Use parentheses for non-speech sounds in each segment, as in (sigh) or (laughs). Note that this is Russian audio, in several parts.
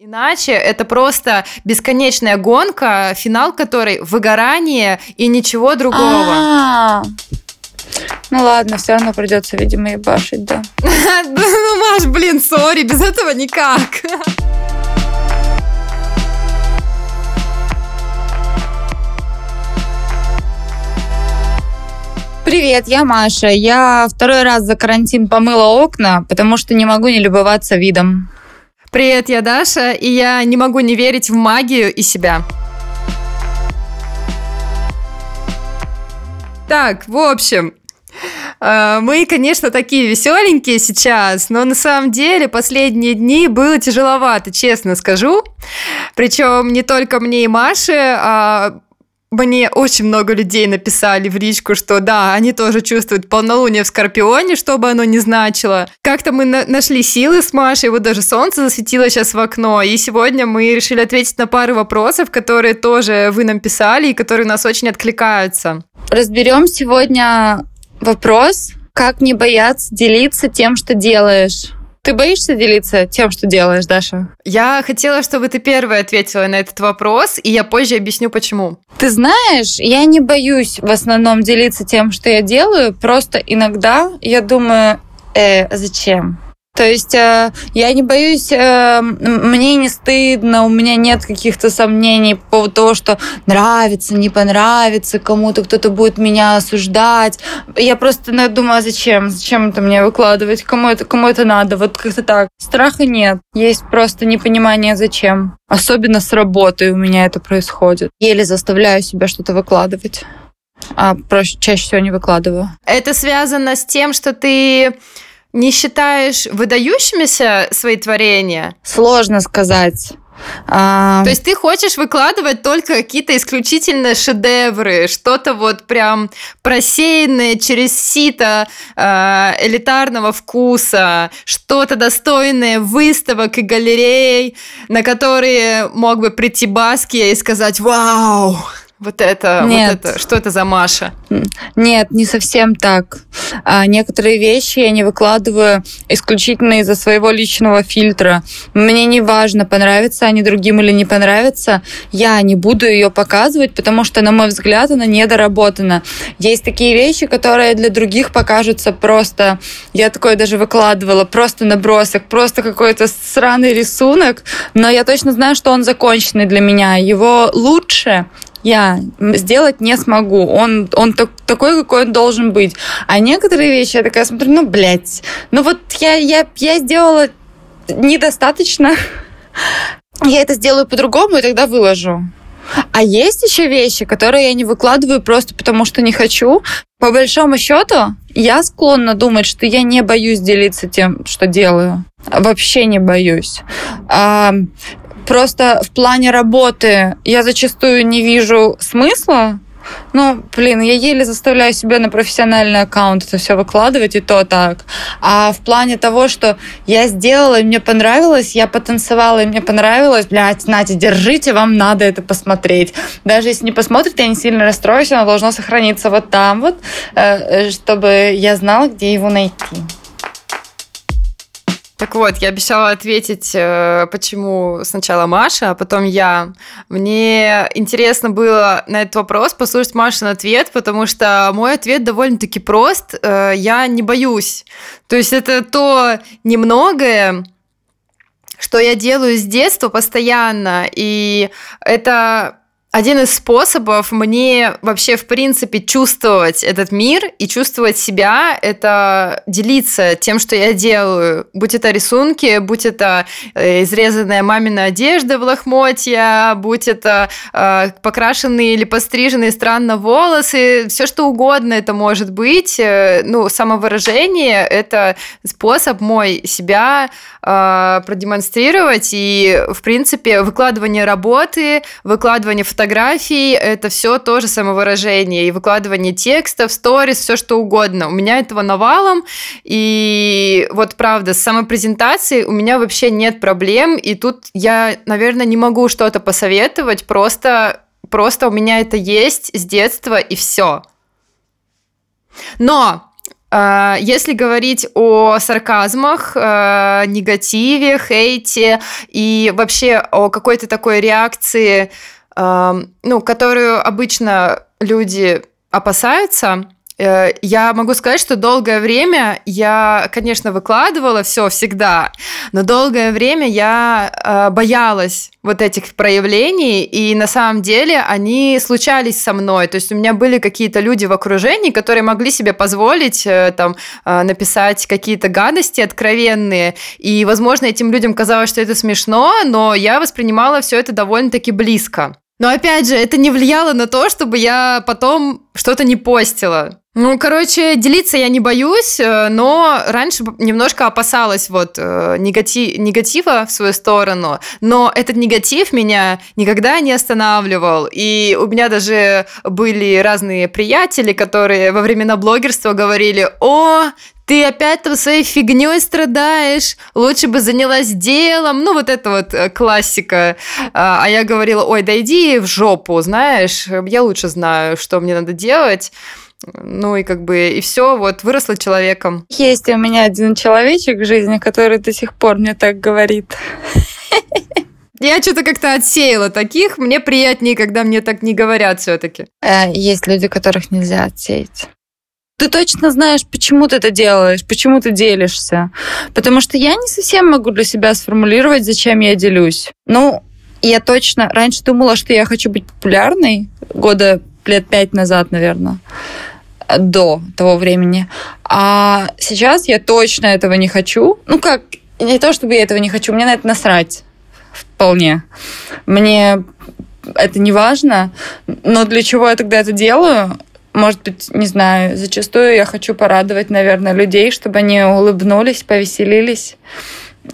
Иначе это просто бесконечная гонка, финал которой выгорание и ничего другого. А-а-а. Ну ладно, все равно придется, видимо, ебашить, (laughs) да. Ну, Маш, блин, сори, без этого никак. Привет, я Маша. Я второй раз за карантин помыла окна, потому что не могу не любоваться видом. Привет, я Даша, и я не могу не верить в магию и себя. Так, в общем, э, мы, конечно, такие веселенькие сейчас, но на самом деле последние дни было тяжеловато, честно скажу. Причем не только мне и Маше, а мне очень много людей написали в личку, что да, они тоже чувствуют полнолуние в Скорпионе, что бы оно ни значило. Как-то мы на- нашли силы с Машей, вот даже солнце засветило сейчас в окно, и сегодня мы решили ответить на пару вопросов, которые тоже вы нам писали и которые у нас очень откликаются. Разберем сегодня вопрос, как не бояться делиться тем, что делаешь. Ты боишься делиться тем, что делаешь, Даша? Я хотела, чтобы ты первая ответила на этот вопрос, и я позже объясню, почему. Ты знаешь, я не боюсь в основном делиться тем, что я делаю, просто иногда я думаю, э, зачем? То есть э, я не боюсь, э, мне не стыдно, у меня нет каких-то сомнений по поводу того, что нравится, не понравится, кому-то кто-то будет меня осуждать. Я просто ну, думаю, а зачем? Зачем это мне выкладывать? Кому это, кому это надо? Вот как-то так. Страха нет. Есть просто непонимание, зачем. Особенно с работой у меня это происходит. Еле заставляю себя что-то выкладывать. А проще, чаще всего не выкладываю. Это связано с тем, что ты не считаешь выдающимися свои творения? Сложно сказать. А... То есть ты хочешь выкладывать только какие-то исключительно шедевры, что-то вот прям просеянное через сито э, элитарного вкуса, что-то достойное выставок и галерей, на которые мог бы прийти Баски и сказать «Вау!» Вот это, Нет. вот это, что это за Маша? Нет, не совсем так. А некоторые вещи я не выкладываю исключительно из-за своего личного фильтра. Мне не важно, понравится они другим или не понравится. Я не буду ее показывать, потому что, на мой взгляд, она недоработана. Есть такие вещи, которые для других покажутся просто... Я такое даже выкладывала, просто набросок, просто какой-то сраный рисунок, но я точно знаю, что он законченный для меня. Его лучше я сделать не смогу. Он, он так, такой, какой он должен быть. А некоторые вещи я такая смотрю, ну, блядь, ну вот я, я, я сделала недостаточно. (laughs) Я это сделаю по-другому и тогда выложу. А есть еще вещи, которые я не выкладываю просто потому, что не хочу. По большому счету, я склонна думать, что я не боюсь делиться тем, что делаю. Вообще не боюсь. Просто в плане работы я зачастую не вижу смысла ну, блин, я еле заставляю себя на профессиональный аккаунт это все выкладывать, и то так. А в плане того, что я сделала, и мне понравилось, я потанцевала, и мне понравилось, блядь, Натя, держите, вам надо это посмотреть. Даже если не посмотрите, я не сильно расстроюсь, оно должно сохраниться вот там вот, э, чтобы я знала, где его найти. Так вот, я обещала ответить, э, почему сначала Маша, а потом я. Мне интересно было на этот вопрос послушать Машин ответ, потому что мой ответ довольно-таки прост. Э, я не боюсь. То есть это то немногое, что я делаю с детства постоянно, и это один из способов мне вообще, в принципе, чувствовать этот мир и чувствовать себя – это делиться тем, что я делаю. Будь это рисунки, будь это э, изрезанная мамина одежда в лохмотья, будь это э, покрашенные или постриженные странно волосы, все что угодно это может быть. Э, ну, самовыражение – это способ мой себя э, продемонстрировать. И, в принципе, выкладывание работы, выкладывание фотографий фотографий, это все тоже самовыражение, и выкладывание текстов, сторис, все что угодно. У меня этого навалом, и вот правда, с самопрезентацией у меня вообще нет проблем, и тут я, наверное, не могу что-то посоветовать, просто, просто у меня это есть с детства, и все. Но э, если говорить о сарказмах, э, негативе, хейте и вообще о какой-то такой реакции, ну, которую обычно люди опасаются, Э, я могу сказать, что долгое время я, конечно, выкладывала все всегда, но долгое время я э, боялась вот этих проявлений, и на самом деле они случались со мной. То есть у меня были какие-то люди в окружении, которые могли себе позволить э, там написать какие-то гадости откровенные, и, возможно, этим людям казалось, что это смешно, но я воспринимала все это довольно-таки близко. Но опять же, это не влияло на то, чтобы я потом что-то не постила. Ну, короче, делиться я не боюсь, э, но раньше немножко опасалась вот э, негатив, негатива в свою сторону, но этот негатив меня никогда не останавливал. И у меня даже были разные приятели, которые во времена блогерства говорили, о, ты опять там своей фигней страдаешь, лучше бы занялась делом, ну вот это вот э, классика. А, а я говорила, ой, да иди в жопу, знаешь, я лучше знаю, что мне надо делать. Ну и как бы и все, вот выросла человеком. Есть у меня один человечек в жизни, который до сих пор мне так говорит. Я что-то как-то отсеяла таких. Мне приятнее, когда мне так не говорят все-таки. Э, есть люди, которых нельзя отсеять. Ты точно знаешь, почему ты это делаешь, почему ты делишься. Потому что я не совсем могу для себя сформулировать, зачем я делюсь. Ну, я точно раньше думала, что я хочу быть популярной года лет пять назад, наверное до того времени. А сейчас я точно этого не хочу. Ну как, не то чтобы я этого не хочу, мне на это насрать вполне. Мне это не важно, но для чего я тогда это делаю? Может быть, не знаю, зачастую я хочу порадовать, наверное, людей, чтобы они улыбнулись, повеселились.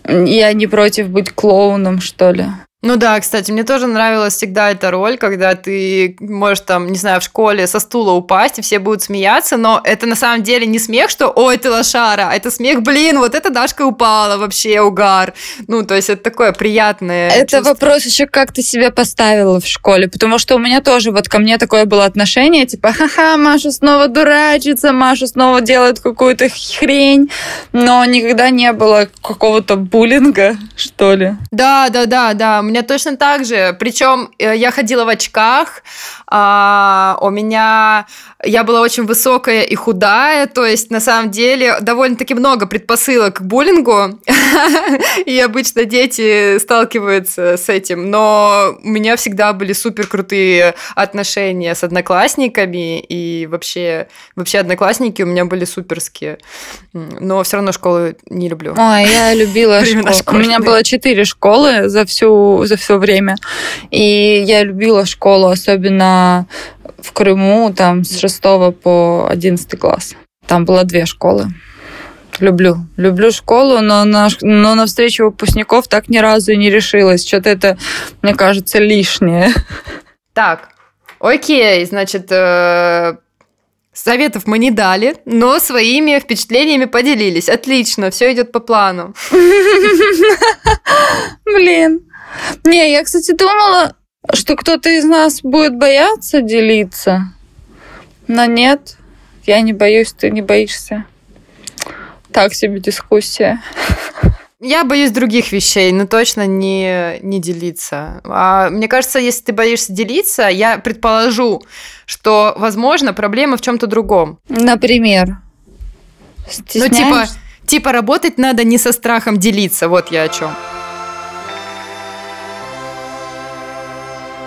Я не против быть клоуном, что ли. Ну да, кстати, мне тоже нравилась всегда эта роль, когда ты можешь там, не знаю, в школе со стула упасть, и все будут смеяться, но это на самом деле не смех, что «Ой, ты лошара», это смех, блин, вот эта Дашка упала, вообще угар. Ну, то есть это такое приятное Это чувство. вопрос еще, как ты себя поставила в школе, потому что у меня тоже вот ко мне такое было отношение, типа «Ха-ха, Маша снова дурачится, Маша снова делает какую-то хрень», но никогда не было какого-то буллинга, что ли. Да, да, да, да, меня точно так же. Причем э, я ходила в очках, а, у меня я была очень высокая и худая, то есть на самом деле довольно-таки много предпосылок к буллингу, (laughs) и обычно дети сталкиваются с этим, но у меня всегда были супер крутые отношения с одноклассниками, и вообще, вообще одноклассники у меня были суперские, но все равно школу не люблю. Ой, я (laughs) любила школу. У меня было четыре школы за всю за все время, и я любила школу, особенно в Крыму, там с 6 по 11 класс. Там было две школы. Люблю. Люблю школу, но на, но на встречу выпускников так ни разу и не решилась. Что-то это, мне кажется, лишнее. Так, окей, значит, э, советов мы не дали, но своими впечатлениями поделились. Отлично, все идет по плану. (laughs) Блин. Не, я, кстати, думала, что кто-то из нас будет бояться делиться. Но нет, я не боюсь, ты не боишься. Так себе дискуссия. Я боюсь других вещей, но точно не, не делиться. А, мне кажется, если ты боишься делиться, я предположу, что, возможно, проблема в чем-то другом. Например? Ну, типа, типа работать надо не со страхом делиться, вот я о чем.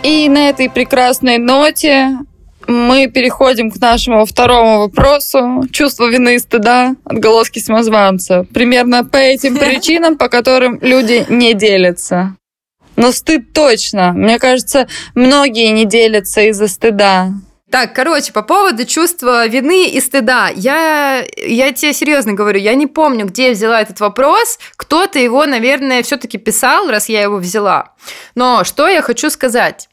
И на этой прекрасной ноте мы переходим к нашему второму вопросу. Чувство вины и стыда, отголоски самозванца. Примерно по этим (laughs) причинам, по которым люди не делятся. Но стыд точно. Мне кажется, многие не делятся из-за стыда. Так, короче, по поводу чувства вины и стыда. Я, я тебе серьезно говорю, я не помню, где я взяла этот вопрос. Кто-то его, наверное, все-таки писал, раз я его взяла. Но что я хочу сказать?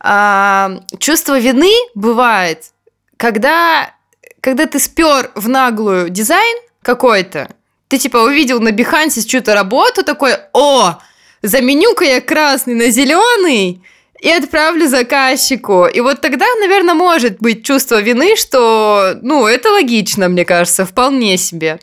А, чувство вины бывает, когда, когда ты спер в наглую дизайн какой-то, ты типа увидел на Behance чью-то работу, такой, о, заменю-ка я красный на зеленый, и отправлю заказчику. И вот тогда, наверное, может быть чувство вины, что, ну, это логично, мне кажется, вполне себе.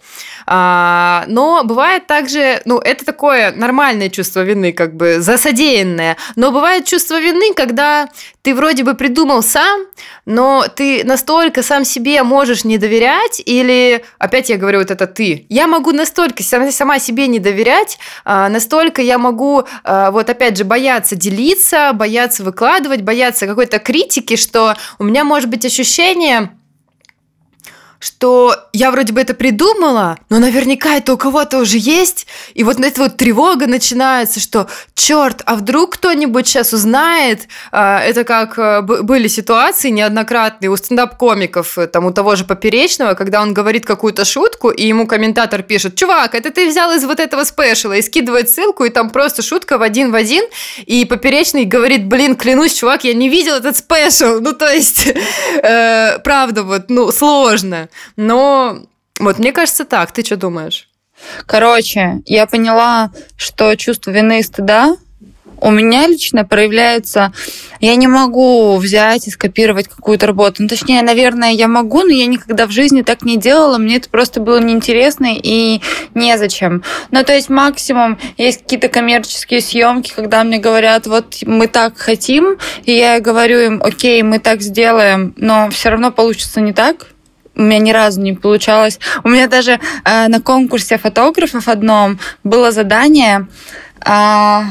А, но бывает также, ну, это такое нормальное чувство вины, как бы засодеянное. Но бывает чувство вины, когда ты вроде бы придумал сам, но ты настолько сам себе можешь не доверять, или, опять я говорю, вот это ты. Я могу настолько сама себе не доверять, а, настолько я могу, а, вот опять же, бояться делиться, бояться выкладывать, бояться какой-то критики, что у меня может быть ощущение, что я вроде бы это придумала, но наверняка это у кого-то уже есть, и вот эта вот тревога начинается, что черт, а вдруг кто-нибудь сейчас узнает, а, это как э, были ситуации неоднократные у стендап-комиков, э, там у того же Поперечного, когда он говорит какую-то шутку, и ему комментатор пишет, чувак, это ты взял из вот этого спешила, и скидывает ссылку, и там просто шутка в один в один, и Поперечный говорит, блин, клянусь, чувак, я не видел этот спешл, ну то есть, (laughs) э, правда, вот, ну, сложно. Но вот мне кажется так. Ты что думаешь? Короче, я поняла, что чувство вины и стыда у меня лично проявляется, я не могу взять и скопировать какую-то работу. Ну, точнее, наверное, я могу, но я никогда в жизни так не делала. Мне это просто было неинтересно и незачем. Ну, то есть максимум есть какие-то коммерческие съемки, когда мне говорят, вот мы так хотим, и я говорю им, окей, мы так сделаем, но все равно получится не так у меня ни разу не получалось. У меня даже э, на конкурсе фотографов одном было задание э,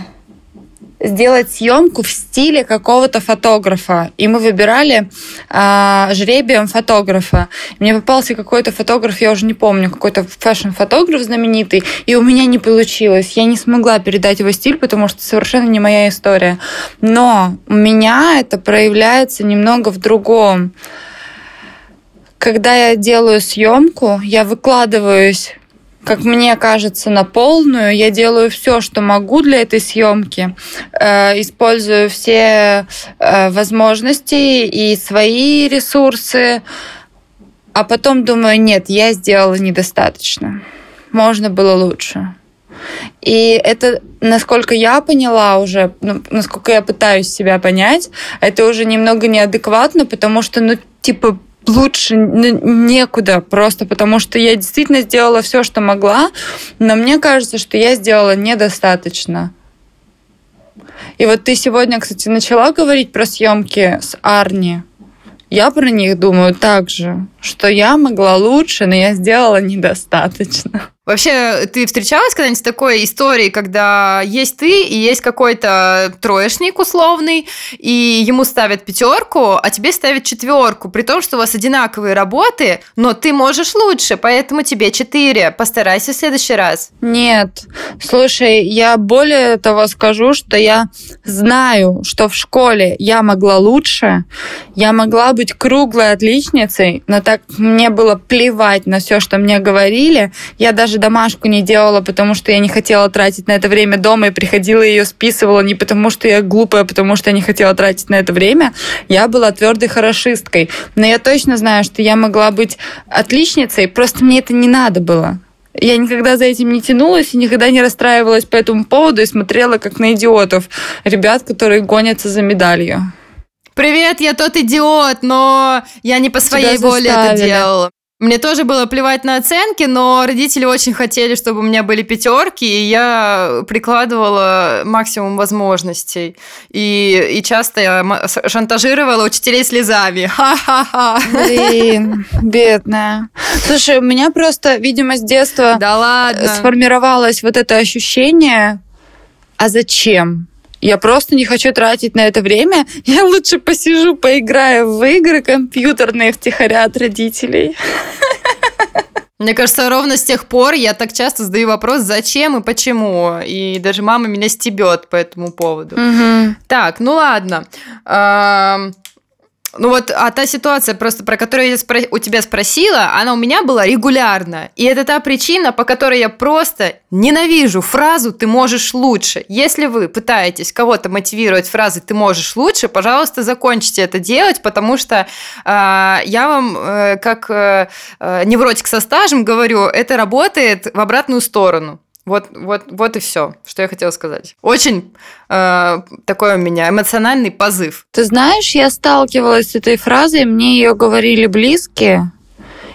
сделать съемку в стиле какого-то фотографа. И мы выбирали э, жребием фотографа. Мне попался какой-то фотограф, я уже не помню, какой-то фэшн-фотограф знаменитый, и у меня не получилось. Я не смогла передать его стиль, потому что совершенно не моя история. Но у меня это проявляется немного в другом когда я делаю съемку, я выкладываюсь как мне кажется, на полную. Я делаю все, что могу для этой съемки, э, использую все э, возможности и свои ресурсы, а потом думаю, нет, я сделала недостаточно. Можно было лучше. И это, насколько я поняла уже, ну, насколько я пытаюсь себя понять, это уже немного неадекватно, потому что, ну, типа, лучше некуда, просто потому что я действительно сделала все, что могла, но мне кажется, что я сделала недостаточно. И вот ты сегодня, кстати, начала говорить про съемки с Арни. Я про них думаю так же, что я могла лучше, но я сделала недостаточно. Вообще, ты встречалась когда-нибудь с такой историей, когда есть ты и есть какой-то троечник условный, и ему ставят пятерку, а тебе ставят четверку, при том, что у вас одинаковые работы, но ты можешь лучше, поэтому тебе четыре. Постарайся в следующий раз. Нет. Слушай, я более того скажу, что я знаю, что в школе я могла лучше, я могла быть круглой отличницей, но так мне было плевать на все, что мне говорили. Я даже домашку не делала, потому что я не хотела тратить на это время дома и приходила и ее списывала не потому, что я глупая, а потому что я не хотела тратить на это время. Я была твердой хорошисткой. Но я точно знаю, что я могла быть отличницей, просто мне это не надо было. Я никогда за этим не тянулась и никогда не расстраивалась по этому поводу и смотрела как на идиотов, ребят, которые гонятся за медалью. Привет, я тот идиот, но я не по своей воле это делала. Мне тоже было плевать на оценки, но родители очень хотели, чтобы у меня были пятерки, и я прикладывала максимум возможностей. И, и часто я шантажировала учителей слезами. (laughs) Ха-ха-ха. Блин, бедная. Слушай, у меня просто, видимо, с детства да ладно. сформировалось вот это ощущение, а зачем? Я просто не хочу тратить на это время. (laughs) Я лучше посижу, поиграю в игры компьютерные втихаря от родителей. Мне кажется, ровно с тех пор я так часто задаю вопрос, зачем и почему. И даже мама меня стебет по этому поводу. Угу. Так, ну ладно. Ну вот, а та ситуация, просто про которую я спро- у тебя спросила, она у меня была регулярно. И это та причина, по которой я просто ненавижу фразу «ты можешь лучше». Если вы пытаетесь кого-то мотивировать фразой «ты можешь лучше», пожалуйста, закончите это делать, потому что э, я вам, э, как э, невротик со стажем, говорю, это работает в обратную сторону. Вот, вот, вот и все, что я хотела сказать. Очень э, такой у меня эмоциональный позыв. Ты знаешь, я сталкивалась с этой фразой, мне ее говорили близкие,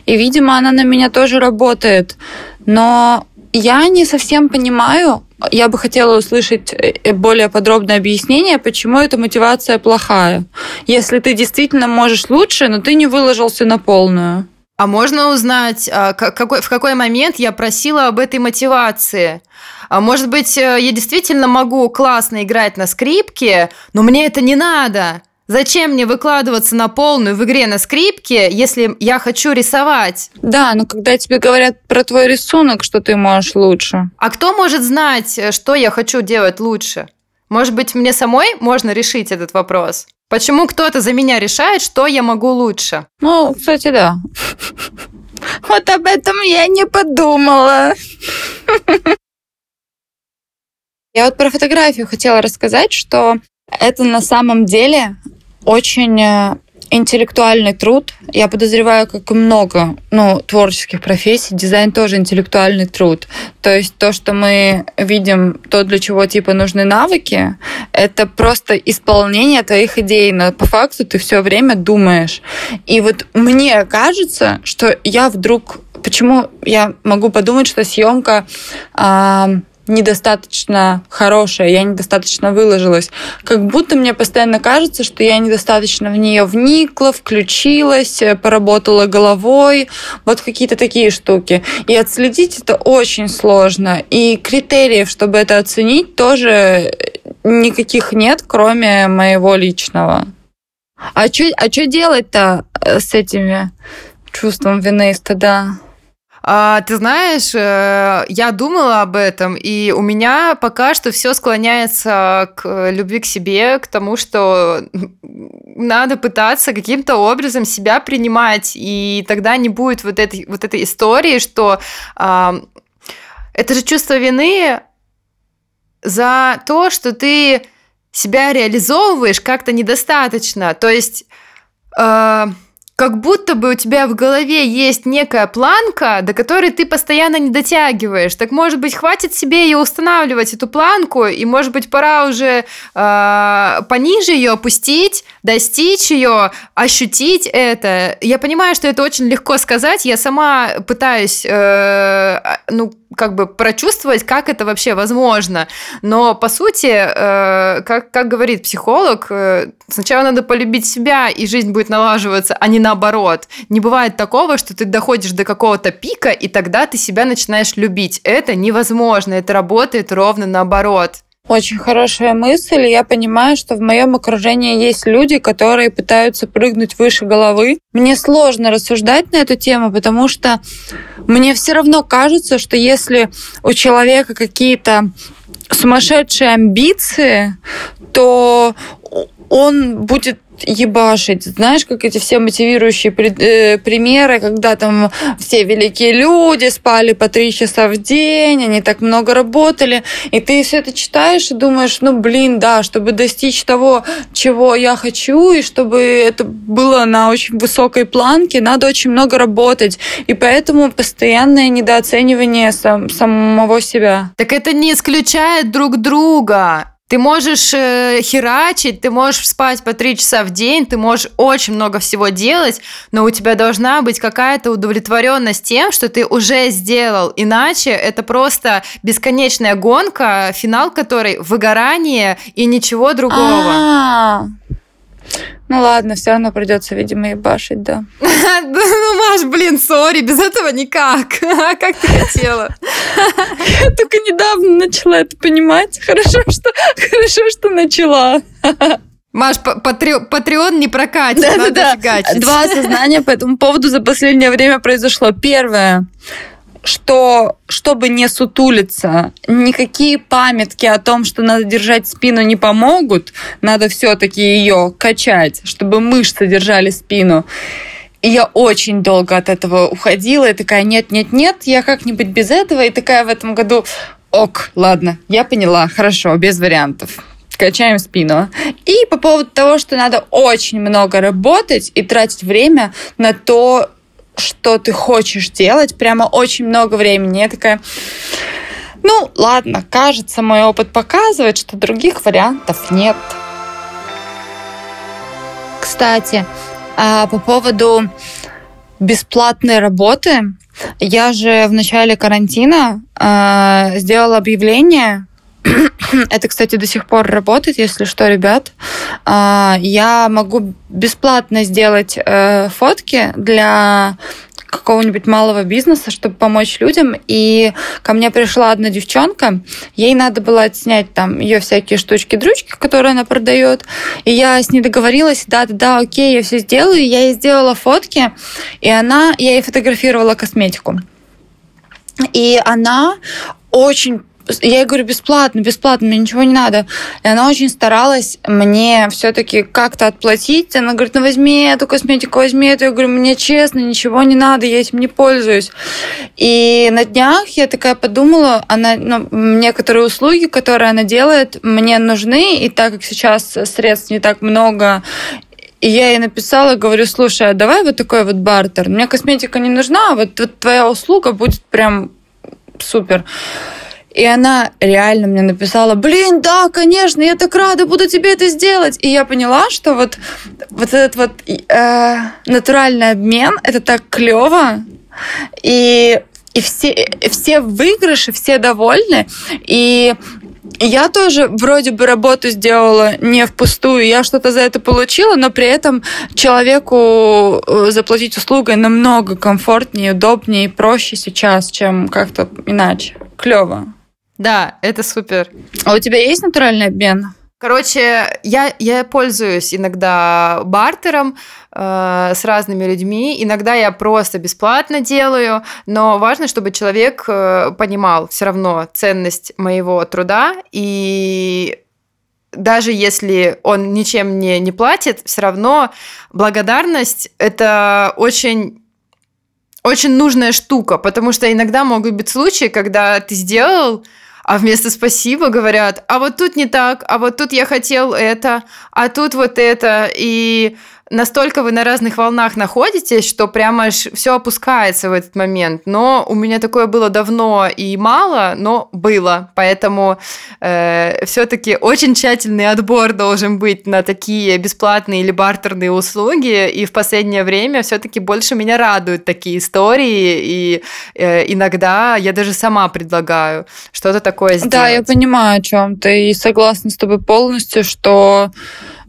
и, видимо, она на меня тоже работает. Но я не совсем понимаю, я бы хотела услышать э, более подробное объяснение, почему эта мотивация плохая. Если ты действительно можешь лучше, но ты не выложился на полную. А можно узнать, а, какой, в какой момент я просила об этой мотивации? А может быть, э, я действительно могу классно играть на скрипке, но мне это не надо. Зачем мне выкладываться на полную в игре на скрипке, если я хочу рисовать? Да, но когда тебе говорят про твой рисунок, что ты можешь лучше. А кто может знать, э, что я хочу делать лучше? Может быть, мне самой можно решить этот вопрос? Почему кто-то за меня решает, что я могу лучше? Ну, кстати, да. Вот об этом я не подумала. Я вот про фотографию хотела рассказать, что это на самом деле очень э, интеллектуальный труд. Я подозреваю, как и много ну, творческих профессий, дизайн тоже интеллектуальный труд. То есть то, что мы видим, то, для чего типа нужны навыки, это просто исполнение твоих идей, но по факту ты все время думаешь. И вот мне кажется, что я вдруг... Почему я могу подумать, что съемка недостаточно хорошая, я недостаточно выложилась. Как будто мне постоянно кажется, что я недостаточно в нее вникла, включилась, э, поработала головой, вот какие-то такие штуки. И отследить это очень сложно. И критериев, чтобы это оценить, тоже никаких нет, кроме моего личного. А что а делать-то э, с этими чувством вины и стыда? А, ты знаешь, э, я думала об этом, и у меня пока что все склоняется к любви к себе, к тому, что надо пытаться каким-то образом себя принимать, и тогда не будет вот этой, вот этой истории, что а, это же чувство вины за то, что ты себя реализовываешь как-то недостаточно. То есть... Э, как будто бы у тебя в голове есть некая планка, до которой ты постоянно не дотягиваешь. Так может быть, хватит себе ее устанавливать, эту планку, и может быть, пора уже э, пониже ее опустить, достичь ее, ощутить это. Я понимаю, что это очень легко сказать. Я сама пытаюсь, э, ну, как бы прочувствовать, как это вообще возможно. Но по сути, э, как, как говорит психолог, э, сначала надо полюбить себя, и жизнь будет налаживаться, а не наоборот. Не бывает такого, что ты доходишь до какого-то пика, и тогда ты себя начинаешь любить. Это невозможно, это работает ровно наоборот. Очень хорошая мысль. Я понимаю, что в моем окружении есть люди, которые пытаются прыгнуть выше головы. Мне сложно рассуждать на эту тему, потому что мне все равно кажется, что если у человека какие-то сумасшедшие амбиции, то он будет ебашить. Знаешь, как эти все мотивирующие э, примеры, когда там все великие люди спали по три часа в день, они так много работали, и ты все это читаешь и думаешь, ну, блин, да, чтобы достичь того, чего я хочу, и чтобы это было на очень высокой планке, надо очень много работать. И поэтому постоянное недооценивание сам, самого себя. Так это не исключает друг друга. Ты можешь э, херачить, ты можешь спать по три часа в день, ты можешь очень много всего делать, но у тебя должна быть какая-то удовлетворенность тем, что ты уже сделал. Иначе это просто бесконечная гонка, финал которой выгорание и ничего другого. А-а-а. Ну ладно, все равно придется, видимо, ебашить, (laughs) да. Ну, Маш, блин, сори, без этого никак. (laughs) Как ты хотела? Я (laughs) только недавно начала это понимать. Хорошо, что, хорошо, что начала. Маш, Патреон не прокатит, да, надо да, фигачить. Два осознания по этому поводу за последнее время произошло. Первое что чтобы не сутулиться, никакие памятки о том, что надо держать спину, не помогут. Надо все-таки ее качать, чтобы мышцы держали спину. И я очень долго от этого уходила, и такая, нет, нет, нет, я как-нибудь без этого, и такая в этом году, ок, ладно, я поняла, хорошо, без вариантов качаем спину. И по поводу того, что надо очень много работать и тратить время на то, что ты хочешь делать, прямо очень много времени. Я такая, Ну, ладно, кажется, мой опыт показывает, что других вариантов нет. Кстати, а, по поводу бесплатной работы, я же в начале карантина э, сделала объявление. (coughs) Это, кстати, до сих пор работает, если что, ребят. Э, я могу бесплатно сделать э, фотки для какого-нибудь малого бизнеса, чтобы помочь людям. И ко мне пришла одна девчонка, ей надо было отснять там ее всякие штучки-дрючки, которые она продает. И я с ней договорилась, да-да-да, окей, я все сделаю. Я ей сделала фотки, и она, я ей фотографировала косметику. И она очень я ей говорю, бесплатно, бесплатно, мне ничего не надо. И она очень старалась мне все-таки как-то отплатить. Она говорит, ну возьми эту косметику, возьми эту. Я говорю, мне честно, ничего не надо, я этим не пользуюсь. И на днях я такая подумала, она, ну, некоторые услуги, которые она делает, мне нужны, и так как сейчас средств не так много, и я ей написала, говорю, слушай, а давай вот такой вот бартер. Мне косметика не нужна, а вот, вот твоя услуга будет прям супер. И она реально мне написала, блин, да, конечно, я так рада, буду тебе это сделать. И я поняла, что вот, вот этот вот э, натуральный обмен, это так клево. И, и все, все выигрыши, все довольны. И я тоже вроде бы работу сделала не впустую, я что-то за это получила, но при этом человеку э, заплатить услугой намного комфортнее, удобнее и проще сейчас, чем как-то иначе. Клево. Да, это супер. А у тебя есть натуральный обмен? Короче, я, я пользуюсь иногда бартером э, с разными людьми. Иногда я просто бесплатно делаю, но важно, чтобы человек э, понимал все равно ценность моего труда и даже если он ничем мне не платит, все равно благодарность это очень очень нужная штука, потому что иногда могут быть случаи, когда ты сделал а вместо спасибо говорят, а вот тут не так, а вот тут я хотел это, а тут вот это, и настолько вы на разных волнах находитесь, что прямо аж все опускается в этот момент. Но у меня такое было давно и мало, но было. Поэтому э, все-таки очень тщательный отбор должен быть на такие бесплатные или бартерные услуги. И в последнее время все-таки больше меня радуют такие истории. И э, иногда я даже сама предлагаю что-то такое сделать. Да, я понимаю, о чем ты. И согласна с тобой полностью, что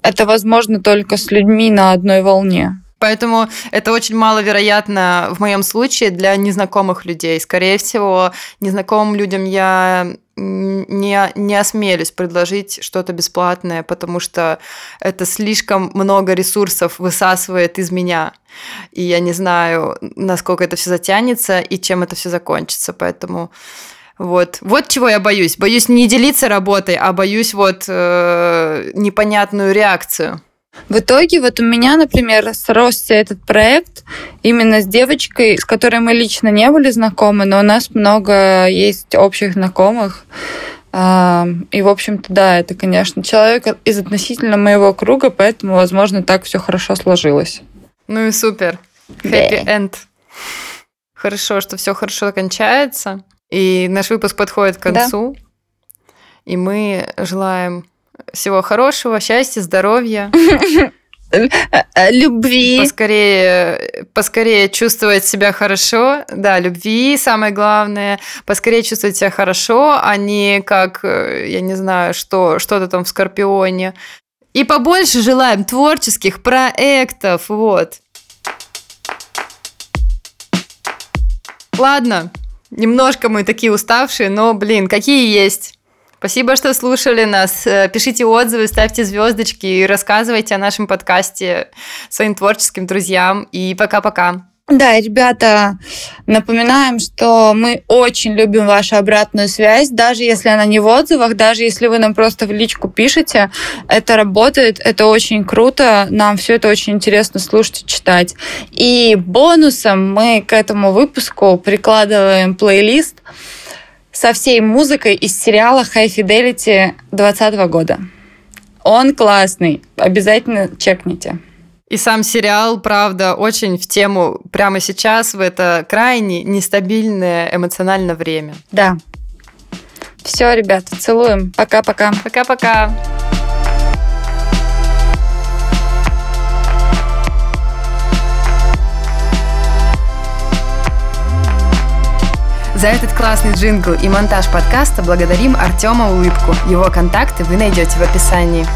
это возможно только с людьми на одной волне. Поэтому это очень маловероятно в моем случае для незнакомых людей. Скорее всего, незнакомым людям я не, не осмелюсь предложить что-то бесплатное, потому что это слишком много ресурсов высасывает из меня. И я не знаю, насколько это все затянется и чем это все закончится. Поэтому вот. вот чего я боюсь. Боюсь не делиться работой, а боюсь вот э, непонятную реакцию. В итоге вот у меня, например, сросся этот проект именно с девочкой, с которой мы лично не были знакомы, но у нас много есть общих знакомых. И, в общем-то, да, это, конечно, человек из относительно моего круга, поэтому, возможно, так все хорошо сложилось. Ну и супер. Happy end. Хорошо, что все хорошо кончается. И наш выпуск подходит к концу. Да. И мы желаем всего хорошего, счастья, здоровья. Любви. Поскорее, поскорее чувствовать себя хорошо. Да, любви самое главное. Поскорее чувствовать себя хорошо, а не как, э, я не знаю, что, что-то там в Скорпионе. И побольше желаем творческих проектов. Вот. Ладно, Немножко мы такие уставшие, но, блин, какие есть. Спасибо, что слушали нас. Э, пишите отзывы, ставьте звездочки и рассказывайте о нашем подкасте своим творческим друзьям. И пока-пока. Да, ребята, напоминаем, что мы очень любим вашу обратную связь, даже если она не в отзывах, даже если вы нам просто в личку пишете, это работает, это очень круто, нам все это очень интересно слушать и читать. И бонусом мы к этому выпуску прикладываем плейлист со всей музыкой из сериала High Fidelity 2020 года. Он классный, обязательно чекните. И сам сериал, правда, очень в тему прямо сейчас, в это крайне нестабильное эмоциональное время. Да. Все, ребят, целуем. Пока-пока. Пока-пока. За этот классный джингл и монтаж подкаста благодарим Артема Улыбку. Его контакты вы найдете в описании.